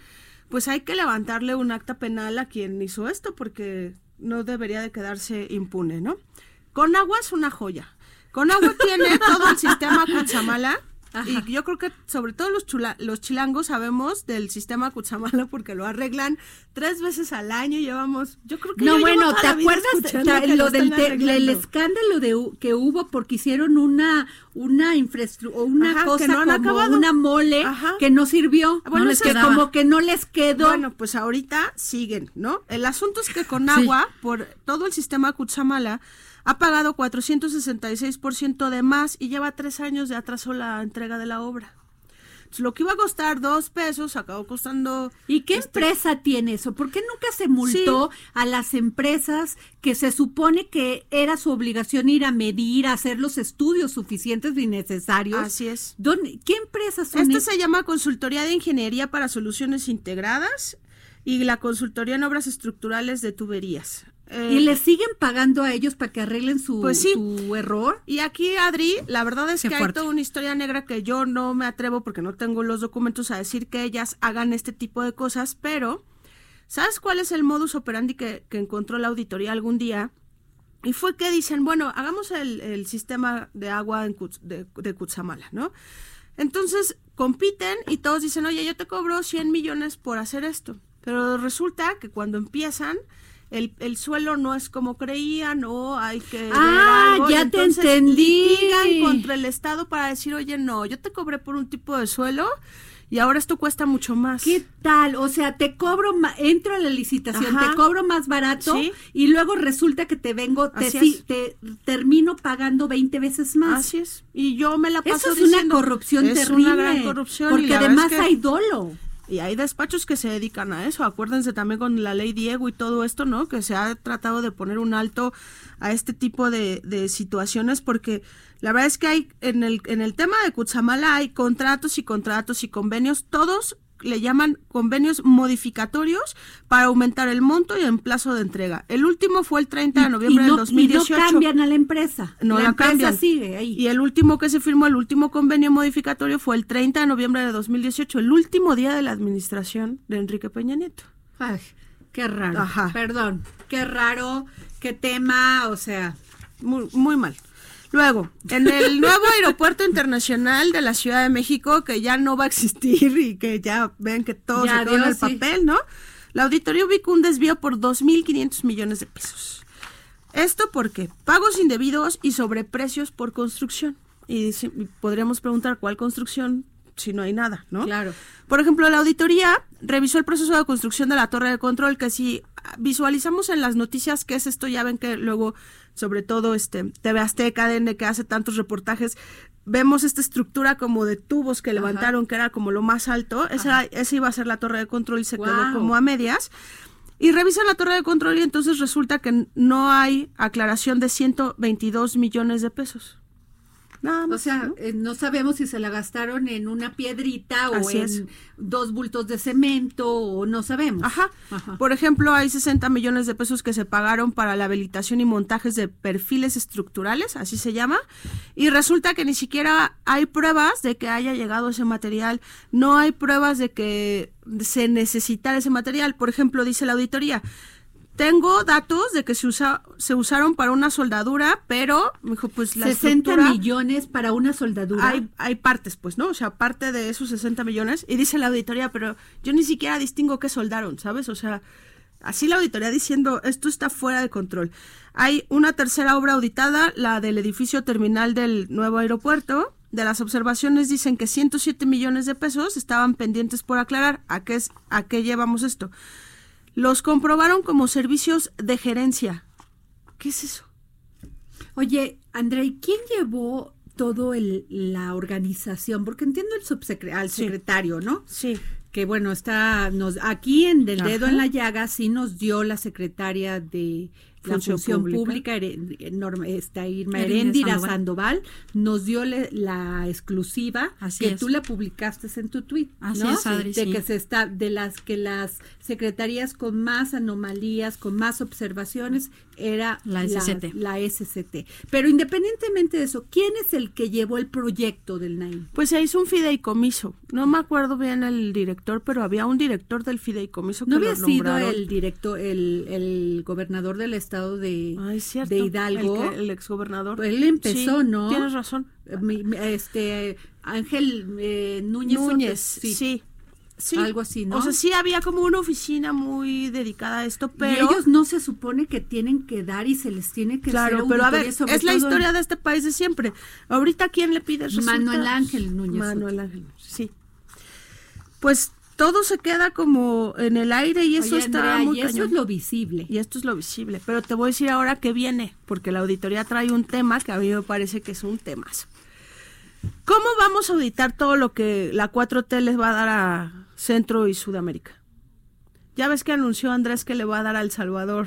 pues hay que levantarle un acta penal a quien hizo esto porque no debería de quedarse impune, ¿no? Conagua es una joya. Conagua tiene todo el (laughs) sistema Y yo creo que sobre todo los, chula- los chilangos sabemos del sistema Cutzamala porque lo arreglan tres veces al año. Llevamos, yo creo que No, yo bueno, ¿te acuerdas ta- lo del te- el escándalo de que hubo porque hicieron una una infraestructura, una Ajá, cosa no como una mole Ajá. que no sirvió, Bueno, no les que como que no les quedó. Bueno, pues ahorita siguen, ¿no? El asunto es que Conagua, por todo el sistema Cutzamala, ha pagado 466% de más y lleva tres años de atraso la entrega de la obra. Entonces, lo que iba a costar dos pesos acabó costando... ¿Y qué este, empresa tiene eso? ¿Por qué nunca se multó a las empresas que se supone que era su obligación ir a medir, a hacer los estudios suficientes y necesarios? Así es. ¿Dónde- ¿Qué empresas son esas? se llama Consultoría de Ingeniería para Soluciones Integradas y la Consultoría en Obras Estructurales de Tuberías. Eh, ¿Y les siguen pagando a ellos para que arreglen su, Pues sí. su error? Y aquí, Adri, la verdad es Qué que hay toda una historia negra que yo no me atrevo porque no tengo los documentos a decir que ellas hagan este tipo de cosas, pero ¿sabes cuál es el modus operandi que, que encontró la auditoría algún día? Y fue que dicen, bueno, hagamos el, el sistema de agua en de, de Cutzamala, ¿no? Entonces compiten y todos dicen, oye, yo te cobro 100 millones por hacer esto. Pero resulta que cuando empiezan, el, el suelo no es como creían o hay que... ver Ah, algo, ya te entonces entendí. litigan contra el Estado para decir, oye, no, yo te cobré por un tipo de suelo y ahora esto cuesta mucho más. ¿Qué tal? O sea, te cobro, ma- entro a la licitación, Ajá. te cobro más barato Sí. y luego resulta que te vengo, te, te termino pagando 20 veces más. Así es. Y yo me la paso Eso es una corrupción es terrible. una gran corrupción. Porque es además que- hay dolo. Y hay despachos que se dedican a eso. Acuérdense también con la ley Diego y todo esto, ¿no? Que se ha tratado de poner un alto a este tipo de, de situaciones porque la verdad es que hay en el, en el tema de Cutzamala hay contratos y contratos y convenios, todos le llaman convenios modificatorios para aumentar el monto y el plazo de entrega. El último fue el 30 de noviembre y no, del 2018. Y no cambian a la empresa. No la, la empresa cambian. sigue ahí. Y el último que se firmó, el último convenio modificatorio fue el 30 de noviembre de 2018, el último día de la administración de Enrique Peña Nieto. Ay, qué raro. Ajá. Perdón, qué raro, qué tema, o sea, Muy, muy mal. Luego, en el (laughs) nuevo aeropuerto internacional de la Ciudad de México, que ya no va a existir y que ya ven que todo Ya, se quedó en el sí. papel, ¿no? La auditoría ubicó un desvío por 2.500 millones de pesos. Esto porque pagos indebidos y sobreprecios por construcción. Y si- podríamos preguntar cuál construcción si no hay nada, ¿no? Claro. Por ejemplo, la auditoría revisó el proceso de construcción de la torre de control, que si visualizamos en las noticias qué es esto, ya ven que luego, sobre todo este TV Azteca, DN, que hace tantos reportajes, vemos esta estructura como de tubos que levantaron, que era como lo más alto. Esa, esa iba a ser la torre de control y se quedó como a medias. Y revisan la torre de control y entonces resulta que no hay aclaración de 122 millones de pesos. Nada más. o sea, ¿no? eh, no sabemos si se la gastaron en una piedrita o Así en es. dos bultos de cemento o no sabemos. Ajá. Ajá. Por ejemplo, hay 60 millones de pesos que se pagaron para la habilitación y montajes de perfiles estructurales, así se llama, y resulta que ni siquiera hay pruebas de que haya llegado ese material, no hay pruebas de que se necesitara ese material. Por ejemplo, dice la auditoría, tengo datos de que se, usa, se usaron para una soldadura, pero, me dijo, pues la 60 estructura- millones para una soldadura. hay, hay partes, pues, ¿no? O sea, parte de esos 60 millones. Y dice la auditoría, pero yo ni siquiera distingo qué soldaron, ¿sabes? O sea, así la auditoría diciendo, esto está fuera de control. Hay una tercera obra auditada, la del edificio terminal del nuevo aeropuerto. De las observaciones dicen que 107 millones de pesos estaban pendientes por aclarar. ¿A qué, es, a qué llevamos esto? Los comprobaron como servicios de gerencia. ¿Qué es eso? Oye, André, ¿y ¿quién llevó todo el, la organización? Porque entiendo el subsecre- al Sí. secretario, ¿no? Sí. Que bueno, está, nos, aquí en Del Dedo Ajá. en la Llaga sí nos dio la secretaria de la Función función, Pública. pública, Norma- esta Irma Erendira Sandoval. Sandoval. nos dio le- la exclusiva Así que es. tú la publicaste en tu tweet, Así ¿no? es, Adri, de sí. que se está de las que las secretarías con más anomalías, con más observaciones era La SCT. la SCT. Pero independientemente de eso, ¿quién es el que llevó el proyecto del NAIM? Pues se hizo un fideicomiso. No me acuerdo bien el director, pero había un director del fideicomiso que ¿No había lo sido el director, el, el gobernador del estado de, Ah, es cierto, de Hidalgo? El, el exgobernador. Él empezó, Sí, ¿no? Tienes razón. Mi- Este Ángel eh, Núñez. Núñez, sí. sí. Sí. Algo así, ¿no? O sea, sí había como una oficina muy dedicada a esto, Y pero... ellos no se supone que tienen que dar y se les tiene que Claro, hacer pero a ver, es la en- historia de este país de siempre. Ahorita, ¿quién le pide resultados? Manuel Ángel Núñez Manuel. Ángel, sí. Pues todo se queda como en el aire y eso Oye, está Andrea, muy y eso cañón. es lo visible. Y esto es lo visible. Pero te voy a decir ahora que viene, porque la auditoría trae un tema que a mí me parece que es un temazo. ¿Cómo vamos a auditar todo lo que la 4T les va a dar a Centro y Sudamérica? Ya ves que anunció Andrés que le va a dar a El Salvador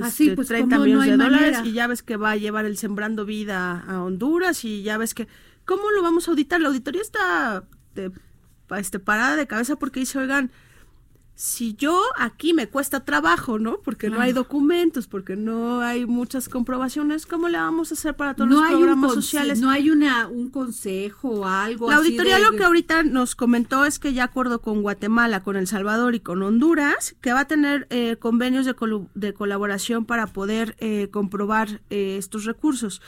Ah, este, pues, 30 ¿cómo no millones de dólares manera? y ya ves que va a llevar el Sembrando Vida a Honduras y ya ves que... ¿Cómo lo vamos a auditar? La auditoría está de- este, parada de cabeza porque dice, oigan, si yo aquí me cuesta trabajo, ¿no? Porque no hay documentos, porque no hay muchas comprobaciones, ¿cómo le vamos a hacer para todos no los programas sociales? no hay una un consejo o algo La así auditoría de- lo que ahorita nos comentó es que ya acuerdo con Guatemala, con El Salvador y con Honduras, que va a tener eh, convenios de, colu- de colaboración para poder eh, comprobar eh, estos recursos.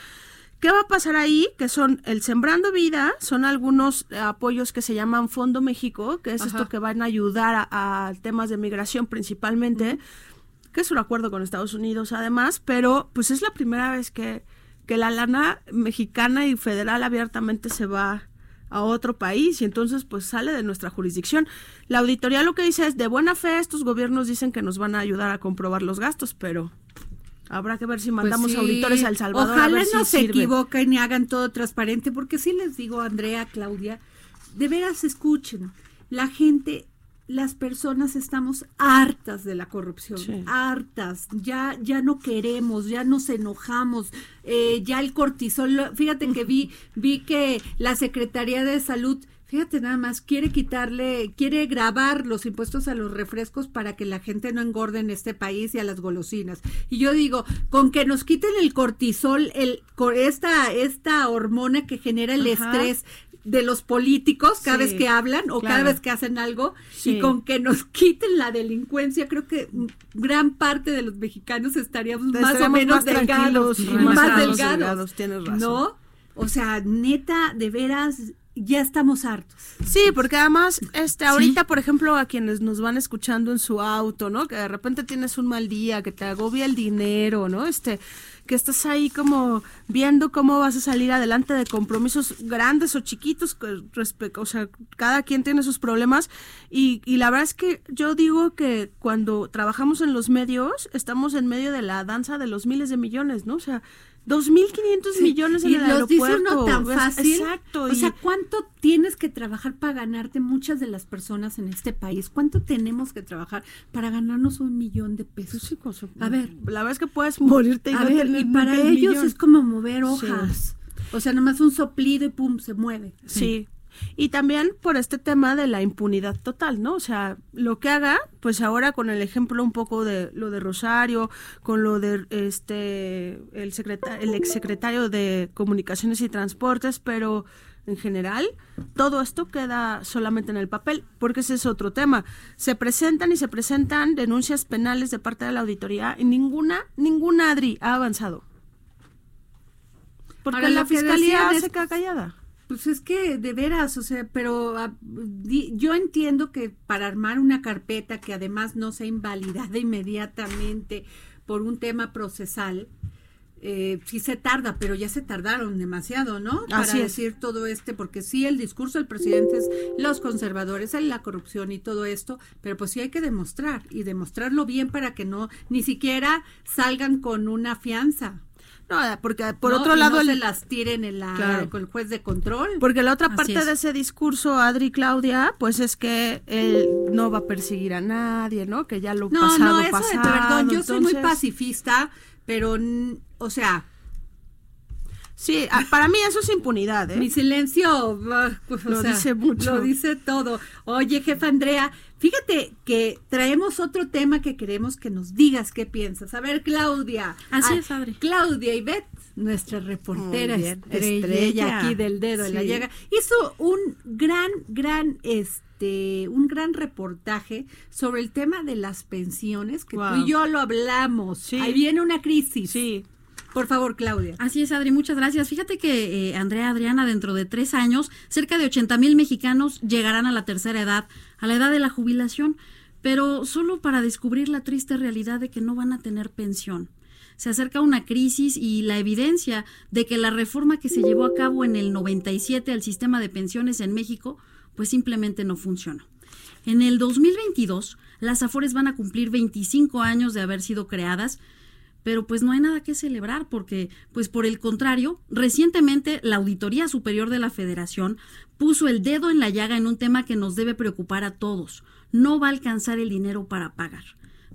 ¿Qué va a pasar ahí? Que son el Sembrando Vida, son algunos apoyos que se llaman Fondo México, que es Ajá. esto que van a ayudar a, a temas de migración principalmente, que es un acuerdo con Estados Unidos además, pero pues es la primera vez que, que la lana mexicana y federal abiertamente se va a otro país y entonces pues sale de nuestra jurisdicción. La auditoría lo que dice es de buena fe estos gobiernos dicen que nos van a ayudar a comprobar los gastos, pero habrá que ver si Pues mandamos sí. auditores a El Salvador. a Ojalá si no se sirve. equivoquen y hagan todo transparente, porque sí les digo, Andrea, Claudia, de veras escuchen, la gente, las personas estamos hartas de la corrupción, Sí. hartas, ya, ya no queremos, ya nos enojamos, eh, ya el cortisol, fíjate que vi, vi que la Secretaría de Salud Fíjate nada más, quiere quitarle, quiere grabar los impuestos a los refrescos para que la gente no engorde en este país y a las golosinas. Y yo digo, con que nos quiten el cortisol, el esta esta hormona que genera el Ajá. estrés de los políticos cada Sí, vez que hablan o cada vez que hacen algo Sí. y con que nos quiten la delincuencia, creo que gran parte de los mexicanos estaríamos más o menos más delgados, más delgados, delgados, tienes razón. ¿no? O sea, neta, de veras, ya estamos hartos. Sí, porque además, este, ahorita, por ejemplo, a quienes nos van escuchando en su auto, ¿no? Que de repente tienes un mal día, que te agobia el dinero, ¿no? Este, que estás ahí como viendo cómo vas a salir adelante de compromisos grandes o chiquitos, o sea, cada quien tiene sus problemas y, y la verdad es que yo digo que cuando trabajamos en los medios, estamos en medio de la danza de los miles de millones, ¿no? O sea, 2.500 millones en y el los dice aeropuerto. uno tan fácil. Exacto. O sea, ¿cuánto tienes que trabajar para ganarte muchas de las personas en este país? ¿Cuánto tenemos que trabajar para ganarnos un millón de pesos? Sí, cosa- A ver, la verdad es que puedes morirte y a no ver, y para ellos millón. es como mover Sí. hojas. O sea, nomás un soplido y pum, se mueve. Sí. Y también por este tema de la impunidad total, ¿no? O sea, lo que haga, pues ahora con el ejemplo un poco de lo de Rosario, con lo de este el secreta- el exsecretario de Comunicaciones y Transportes, pero en general todo esto queda solamente en el papel, porque ese es otro tema. Se presentan y se presentan denuncias penales de parte de la auditoría y ninguna ninguna Adri ha avanzado. Porque Ahora, la fiscalía se queda callada. Pues es que de veras, o sea, pero ah, di- yo entiendo que para armar una carpeta que además no sea invalidada (laughs) inmediatamente por un tema procesal, eh, sí se tarda, pero ya se tardaron demasiado, ¿no? Para Así es. decir todo este, porque sí, el discurso del presidente es los conservadores, en la corrupción y todo esto, pero pues sí hay que demostrar y demostrarlo bien para que no, ni siquiera salgan con una fianza. No, porque por ¿no? otro lado no el- se las tiren en la, Claro. con el juez de control. Porque la otra Así parte es. de ese discurso, Adri y Claudia, pues es que él no va a perseguir a nadie, ¿no? Que ya lo No, pasado, no, eso de perdón, yo soy muy pacifista, pero, o sea, Sí, a- para mí eso es impunidad, ¿eh? mi silencio ah, pues, Lo sea, dice mucho. Lo dice todo. Oye, jefa Andrea, fíjate que traemos otro tema que queremos que nos digas qué piensas. A ver, Claudia. Así Ah, es, Adri. Claudia Ivette, nuestra reportera bien, estrella, estrella. aquí del dedo en la Sí. llaga, hizo un gran, gran, este, un gran reportaje sobre el tema de las pensiones, que tú Wow. y yo lo hablamos. Sí. Ahí viene una crisis. Sí. Por favor, Claudia. Así es, Adri, muchas gracias. Fíjate que eh, Andrea Adriana, dentro de tres años, cerca de 80 mil mexicanos llegarán a la tercera edad, a la edad de la jubilación, pero solo para descubrir la triste realidad de que no van a tener pensión. Se acerca una crisis y la evidencia de que la reforma que se llevó a cabo en el 97 al sistema de pensiones en México, pues simplemente no funcionó. En el 2022, las AFORES van a cumplir 25 años de haber sido creadas, pero pues no hay nada que celebrar porque, pues por el contrario, recientemente la Auditoría Superior de la Federación puso el dedo en la llaga en un tema que nos debe preocupar a todos. No va a alcanzar el dinero para pagar.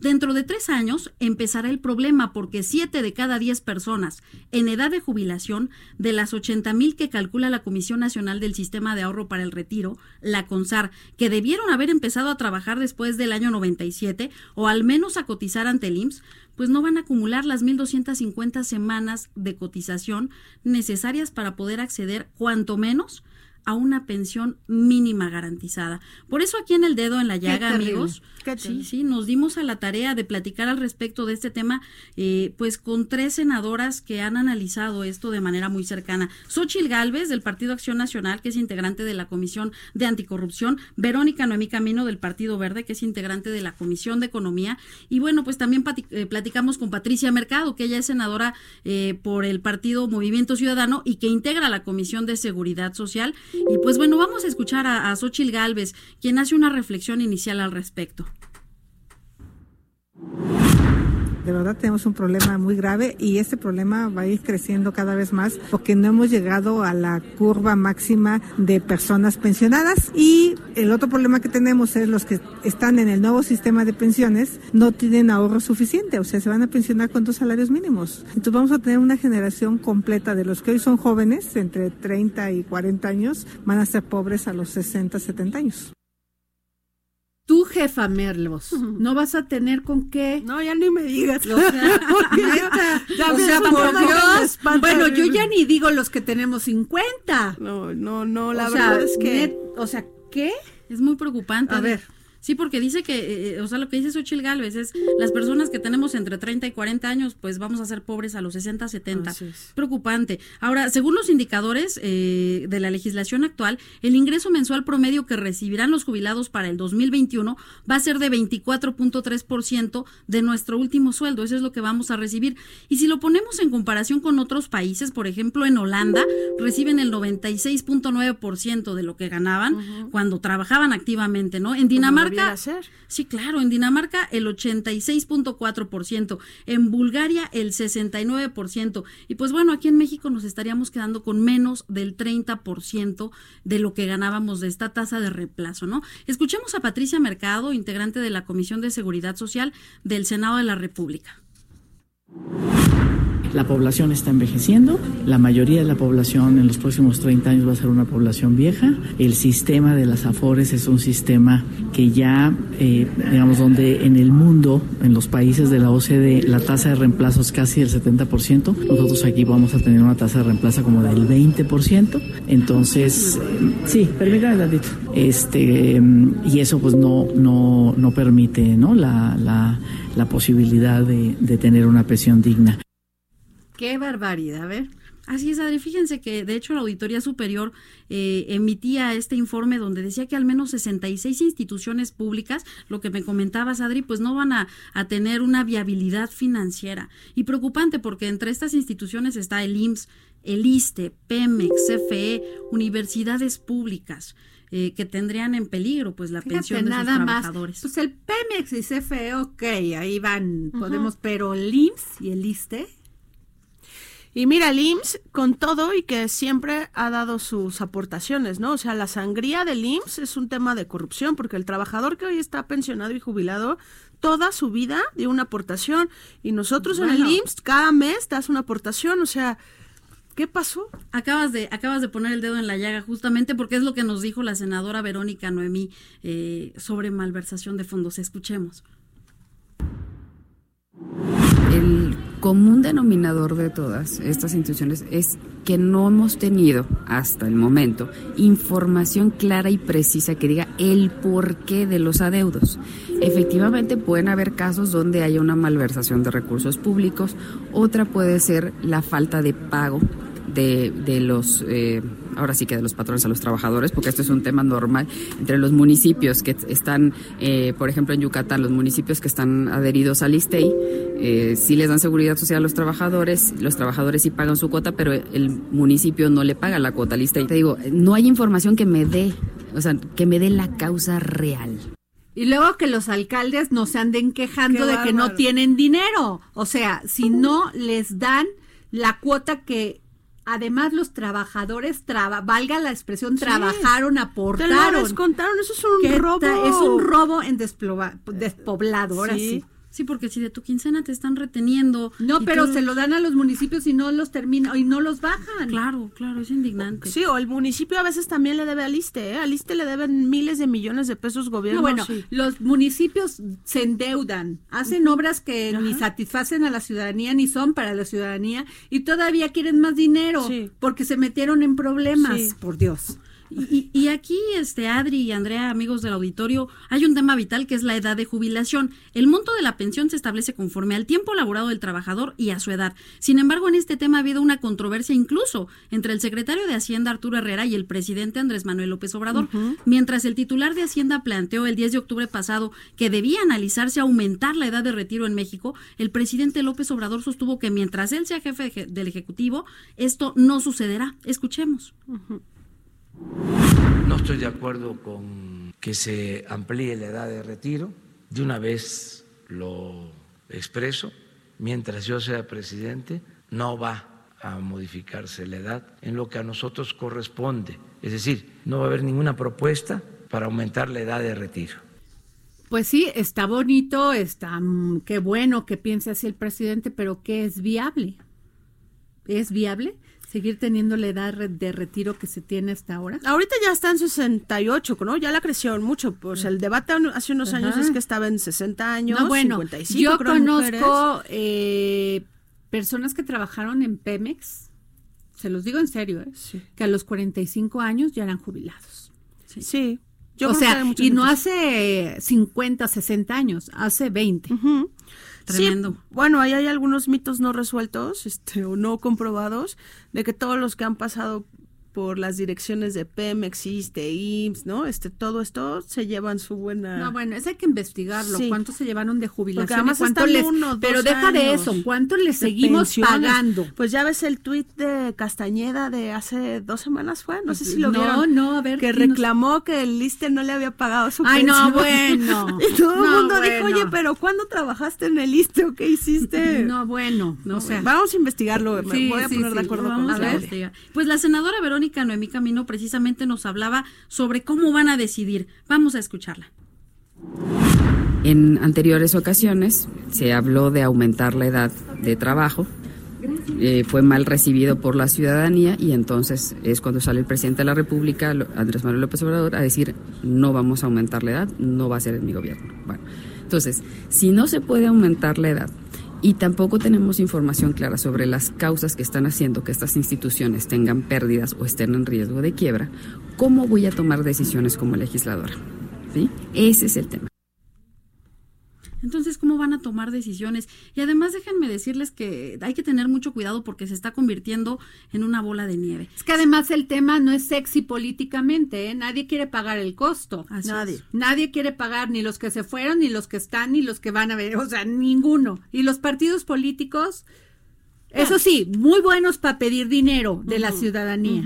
Dentro de tres años empezará el problema porque siete de cada diez personas en edad de jubilación, de las 80 mil que calcula la Comisión Nacional del Sistema de Ahorro para el Retiro, la CONSAR, que debieron haber empezado a trabajar después del año 97 o al menos a cotizar ante el IMSS, pues no van a acumular las 1.250 semanas de cotización necesarias para poder acceder cuanto menos a una pensión mínima garantizada. Por eso aquí en el dedo en la llaga, amigos, sí, sí, nos dimos a la tarea de platicar al respecto de este tema, eh, pues con tres senadoras que han analizado esto de manera muy cercana. Xochil Gálvez, del Partido Acción Nacional, que es integrante de la Comisión de Anticorrupción, Verónica Noemí Camino, del Partido Verde, que es integrante de la Comisión de Economía, y bueno, pues también eh, platicamos con Patricia Mercado, que ella es senadora eh, por el Partido Movimiento Ciudadano y que integra la Comisión de Seguridad Social. Y pues bueno, vamos a escuchar a, a Xochil Gálvez, quien hace una reflexión inicial al respecto. De verdad tenemos un problema muy grave y este problema va a ir creciendo cada vez más porque no hemos llegado a la curva máxima de personas pensionadas y el otro problema que tenemos es los que están en el nuevo sistema de pensiones no tienen ahorro suficiente, o sea, se van a pensionar con dos salarios mínimos. Entonces vamos a tener una generación completa de los que hoy son jóvenes, entre 30 y 40 años, van a ser pobres a los 60, 70 años. Tú, jefa Merlos, no vas a tener con qué. No, ya ni me digas. O sea, (laughs) ya- neta, ya o sea, por Dios. Bueno, yo ya ni digo los que tenemos 50. No, no, no, la O sea, verdad es que... net- o sea, ¿qué? Es muy preocupante. A ver. Sí, porque dice que, eh, o sea, lo que dice Xochitl Galvez es las personas que tenemos entre 30 y 40 años, pues vamos a ser pobres a los 60, 70. Así es. Preocupante. Ahora, según los indicadores eh, de la legislación actual, el ingreso mensual promedio que recibirán los jubilados para el 2021 va a ser de 24.3% de nuestro último sueldo. Eso es lo que vamos a recibir. Y si lo ponemos en comparación con otros países, por ejemplo, en Holanda, reciben el 96.9% de lo que ganaban cuando trabajaban activamente, ¿no? En Dinamarca Sí, claro, en Dinamarca el 86.4%, en Bulgaria el 69%, y pues bueno, aquí en México nos estaríamos quedando con menos del 30% de lo que ganábamos de esta tasa de reemplazo, ¿no? Escuchemos a Patricia Mercado, integrante de la Comisión de Seguridad Social del Senado de la República. La población está envejeciendo, la mayoría de la población en los próximos 30 años va a ser una población vieja. El sistema de las AFORES es un sistema que ya, eh, digamos, donde en el mundo, en los países de la OCDE, la tasa de reemplazo es casi del 70%. Nosotros aquí vamos a tener una tasa de reemplazo como del 20%. Entonces, sí, permítame tantito. Este, y eso pues no, no, no permite ¿no? La, la, la posibilidad de, de tener una pensión digna. Qué barbaridad, a ver. Así es, Adri. Fíjense que, de hecho, la Auditoría Superior eh, emitía este informe donde decía que al menos 66 instituciones públicas, lo que me comentabas, Adri, pues no van a, a tener una viabilidad financiera. Y preocupante porque entre estas instituciones está el IMSS, el ISTE, Pemex, CFE, universidades públicas. eh, que tendrían en peligro pues la Fíjate, pensión de sus nada más. trabajadores. Pues el Pemex y CFE, ok, ahí van, podemos, pero el IMSS y el ISTE. Y mira, el IMSS, con todo y que siempre ha dado sus aportaciones, ¿no? O sea, la sangría del IMSS es un tema de corrupción, porque el trabajador que hoy está pensionado y jubilado, toda su vida dio una aportación. Y nosotros en el. IMSS, cada mes das una aportación. O sea, ¿qué pasó? Acabas de, acabas de poner el dedo en la llaga justamente porque es lo que nos dijo la senadora Verónica Noemí eh, sobre malversación de fondos. Escuchemos. Común denominador de todas estas instituciones es que no hemos tenido hasta el momento información clara y precisa que diga el porqué de los adeudos. Efectivamente pueden haber casos donde haya una malversación de recursos públicos, otra puede ser la falta de pago de, de los, eh, ahora sí que de los patrones a los trabajadores, porque esto es un tema normal entre los municipios que están, eh, por ejemplo, en Yucatán, los municipios que están adheridos al ISTEI, eh, sí les dan seguridad social a los trabajadores, los trabajadores sí pagan su cuota, pero el municipio no le paga la cuota al ISTEI. Te digo, no hay información que me dé, o sea, que me dé la causa real. Y luego que los alcaldes no se anden quejando Qué de que no tienen dinero. O sea, si no les dan la cuota que además los trabajadores, traba, valga la expresión, trabajaron, Te lo aportaron. descontaron, eso es ¿Qué un robo. ta- Es un robo en despoblado, ahora Sí. sí. Sí, porque si de tu quincena te están reteniendo. No, pero tú- se lo dan a los municipios y no los terminan y no los bajan. Claro, claro, es indignante. Sí, o el municipio a veces también le debe al ISTE, ¿eh? Al ISTE le deben miles de millones de pesos gobierno. No, bueno, sí. los municipios se endeudan, hacen obras que ni satisfacen a la ciudadanía ni son para la ciudadanía y todavía quieren más dinero Sí. porque se metieron en problemas, Sí. por Dios. Y, y aquí, este, Adri y Andrea, amigos del auditorio, hay un tema vital que es la edad de jubilación. El monto de la pensión se establece conforme al tiempo laborado del trabajador y a su edad. Sin embargo, en este tema ha habido una controversia incluso entre el secretario de Hacienda, Arturo Herrera, y el presidente Andrés Manuel López Obrador. Mientras el titular de Hacienda planteó el 10 de octubre pasado que debía analizarse aumentar la edad de retiro en México, el presidente López Obrador sostuvo que mientras él sea jefe del Ejecutivo, esto no sucederá. Escuchemos. No estoy de acuerdo con que se amplíe la edad de retiro. De una vez lo expreso. mientras yo sea presidente, no va a modificarse la edad en lo que a nosotros corresponde. Es decir, no va a haber ninguna propuesta para aumentar la edad de retiro. Pues sí, está bonito, está mm, qué bueno que piense así el presidente, pero ¿qué es viable? ¿Es viable seguir teniendo la edad de retiro que se tiene hasta ahora? Ahorita ya está en 68, ¿no? Ya la crecieron mucho. Pues el debate hace unos años es que estaba en 60 años, No, bueno, 55 yo creo, conozco eh, personas que trabajaron en Pemex, se los digo en serio, ¿eh? que a los 45 años ya eran jubilados. Sí. Yo o sea, y no hace 50, 60 años, hace 20. Tremendo. bueno, ahí hay algunos mitos no resueltos, este, o no comprobados, de que todos los que han pasado por las direcciones de Pemex, de IMSS, ¿no? Este, todo esto se llevan su buena. No, bueno, eso hay que investigarlo. Sí. ¿Cuánto se llevaron de jubilación? Porque además y cuánto les- uno, dos Pero deja de eso, ¿cuánto les de seguimos pensiones. pagando? Pues ya ves el tuit de Castañeda de hace dos semanas fue, no sé si lo No, vieron. no, a ver, Que reclamó que el ISSSTE no le había pagado su Ay, no, bueno. (laughs) y todo el No, mundo dijo, oye, pero ¿cuándo trabajaste en el ISSSTE o qué hiciste? (laughs) No, bueno, no sé. Vamos a investigarlo, me voy a sí, poner de acuerdo con a investigar. Pues la senadora Verónica Noemí Camino precisamente nos hablaba sobre cómo van a decidir. Vamos a escucharla. En anteriores ocasiones se habló de aumentar la edad de trabajo. Eh, fue mal recibido por la ciudadanía y entonces es cuando sale el presidente de la República, Andrés Manuel López Obrador, a decir no vamos a aumentar la edad, no va a ser en mi gobierno. Bueno, entonces, si no se puede aumentar la edad y tampoco tenemos información clara sobre las causas que están haciendo que estas instituciones tengan pérdidas o estén en riesgo de quiebra, ¿cómo voy a tomar decisiones como legisladora? ¿Sí? Ese es el tema. Entonces, ¿cómo van a tomar decisiones? Y además déjenme decirles que hay que tener mucho cuidado porque se está convirtiendo en una bola de nieve. Es que además el tema no es sexy políticamente, ¿eh? Nadie quiere pagar el costo. Así Nadie. es. Nadie quiere pagar ni los que se fueron, ni los que están, ni los que van a ver, o sea, ninguno. Y los partidos políticos, eso sí, muy buenos para pedir dinero de la ciudadanía.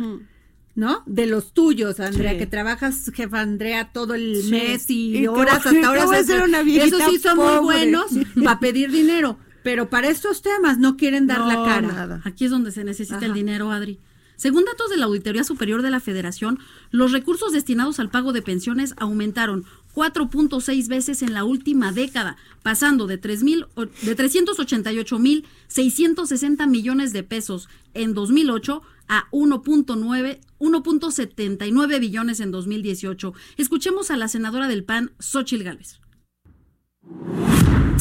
¿No? De los tuyos, Andrea, Sí. que trabajas, jefa Andrea, todo el Sí. mes y, horas hasta horas. que voy a ser una viejita Eso sí son pobre. muy buenos para pedir dinero, pero para estos temas no quieren dar la cara. nada. Aquí es donde se necesita el dinero, Adri. Según datos de la Auditoría Superior de la Federación, los recursos destinados al pago de pensiones aumentaron 4.6 veces en la última década, pasando de, 3,000 o- de 388.660 millones de pesos en 2008 a 1.9 1.79 billones en 2018. Escuchemos a la senadora del PAN, Xochil Gálvez.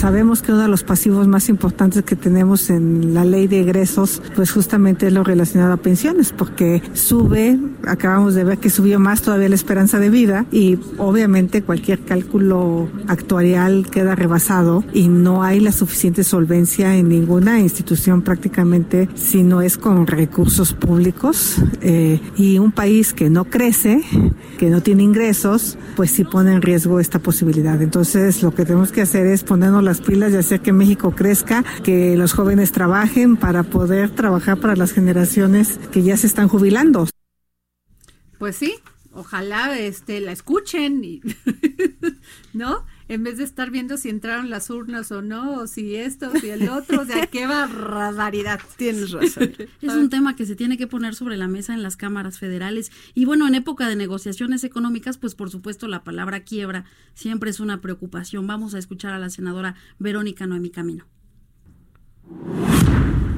Sabemos que uno de los pasivos más importantes que tenemos en la ley de egresos, pues justamente es lo relacionado a pensiones, porque sube, acabamos de ver que subió más todavía la esperanza de vida y obviamente cualquier cálculo actuarial queda rebasado y no hay la suficiente solvencia en ninguna institución prácticamente si no es con recursos públicos eh, y un país que no crece, que no tiene ingresos, pues sí pone en riesgo esta posibilidad. Entonces lo que tenemos que hacer es ponernos las pilas y hacer que México crezca, que los jóvenes trabajen para poder trabajar para las generaciones que ya se están jubilando. Pues sí, ojalá este la escuchen y (laughs) ¿no? En vez de estar viendo si entraron las urnas o no, o si esto, o si el otro, o sea, (laughs) qué barbaridad. Tienes razón. (laughs) Es un tema que se tiene que poner sobre la mesa en las cámaras federales. Y bueno, en época de negociaciones económicas, pues por supuesto la palabra quiebra siempre es una preocupación. Vamos a escuchar a la senadora Verónica Noemi Camino.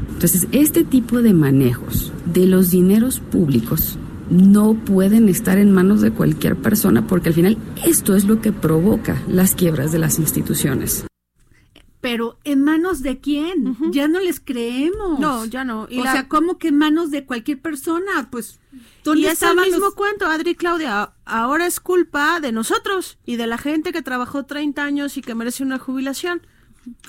Entonces, este tipo de manejos de los dineros públicos no pueden estar en manos de cualquier persona porque al final esto es lo que provoca las quiebras de las instituciones. Pero ¿en manos de quién? Ya no les creemos. No, ya no. Y o la- sea, ¿cómo que en manos de cualquier persona? Pues, ¿dónde Y es el mismo los- cuento, Adri y Claudia. Ahora es culpa de nosotros y de la gente que trabajó 30 años y que merece una jubilación.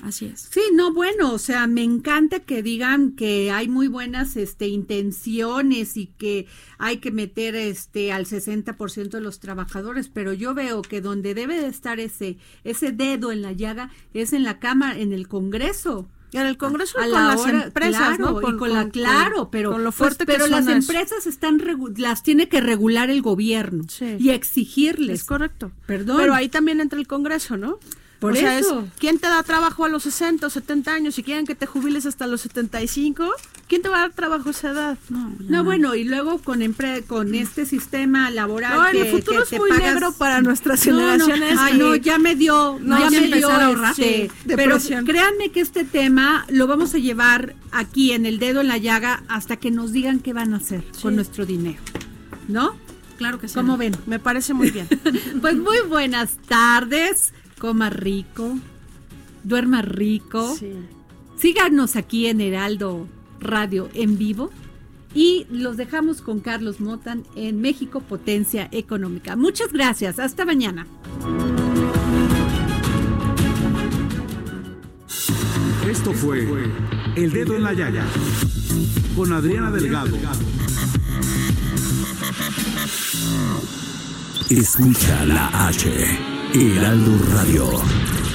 Así es. Sí, no, bueno, o sea, me encanta que digan que hay muy buenas este intenciones y que hay que meter este al 60% de los trabajadores, pero yo veo que donde debe de estar ese ese dedo en la llaga es en la Cámara, en el Congreso. Y en el Congreso A la las hora- empresas, claro, ¿no? y con, la claro, pero con lo pues, fuerte pero las eso. empresas están las tiene que regular el gobierno Sí. y exigirles. Es correcto. Perdón. Pero ahí también entra el Congreso, ¿no? Por o sea, eso. es, ¿quién te da trabajo a los 60 o 70 años? Si quieren que te jubiles hasta los 75, ¿quién te va a dar trabajo a esa edad? No, bueno, y luego con empre- con este sistema laboral No, que, el futuro que es te muy pagas- negro para nuestras No, no, generaciones. ay, no, ya me dio, No, ya que me dio a ahorrar. este, pero créanme que este tema lo vamos a llevar aquí en el dedo en la llaga hasta que nos digan qué van a hacer con nuestro dinero. ¿No? Claro que sí. ¿Cómo ven? Me parece muy bien. (laughs) pues muy buenas tardes. Coma rico. Duerma rico. Síganos aquí en Heraldo Radio en vivo. Y los dejamos con Carlos Motan en México Potencia Económica. Muchas gracias. Hasta mañana. Esto fue El Dedo en la Llaga con Adriana Delgado. Escucha la H, Heraldo Radio.